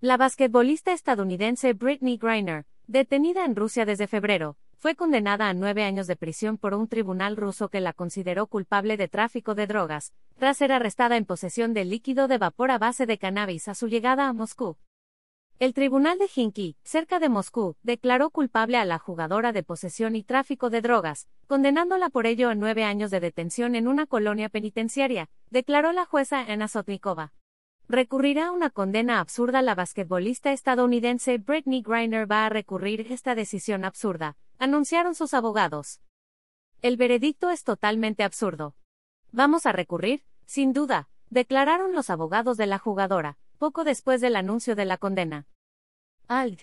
La basquetbolista estadounidense Britney Griner, detenida en Rusia desde febrero, fue condenada a nueve años de prisión por un tribunal ruso que la consideró culpable de tráfico de drogas, tras ser arrestada en posesión de líquido de vapor a base de cannabis a su llegada a Moscú. El tribunal de Hinky, cerca de Moscú, declaró culpable a la jugadora de posesión y tráfico de drogas, condenándola por ello a nueve años de detención en una colonia penitenciaria, declaró la jueza Anna Sotnikova. Recurrirá a una condena absurda. La basquetbolista estadounidense Britney Griner va a recurrir esta decisión absurda, anunciaron sus abogados. El veredicto es totalmente absurdo. Vamos a recurrir, sin duda, declararon los abogados de la jugadora, poco después del anuncio de la condena. Alt.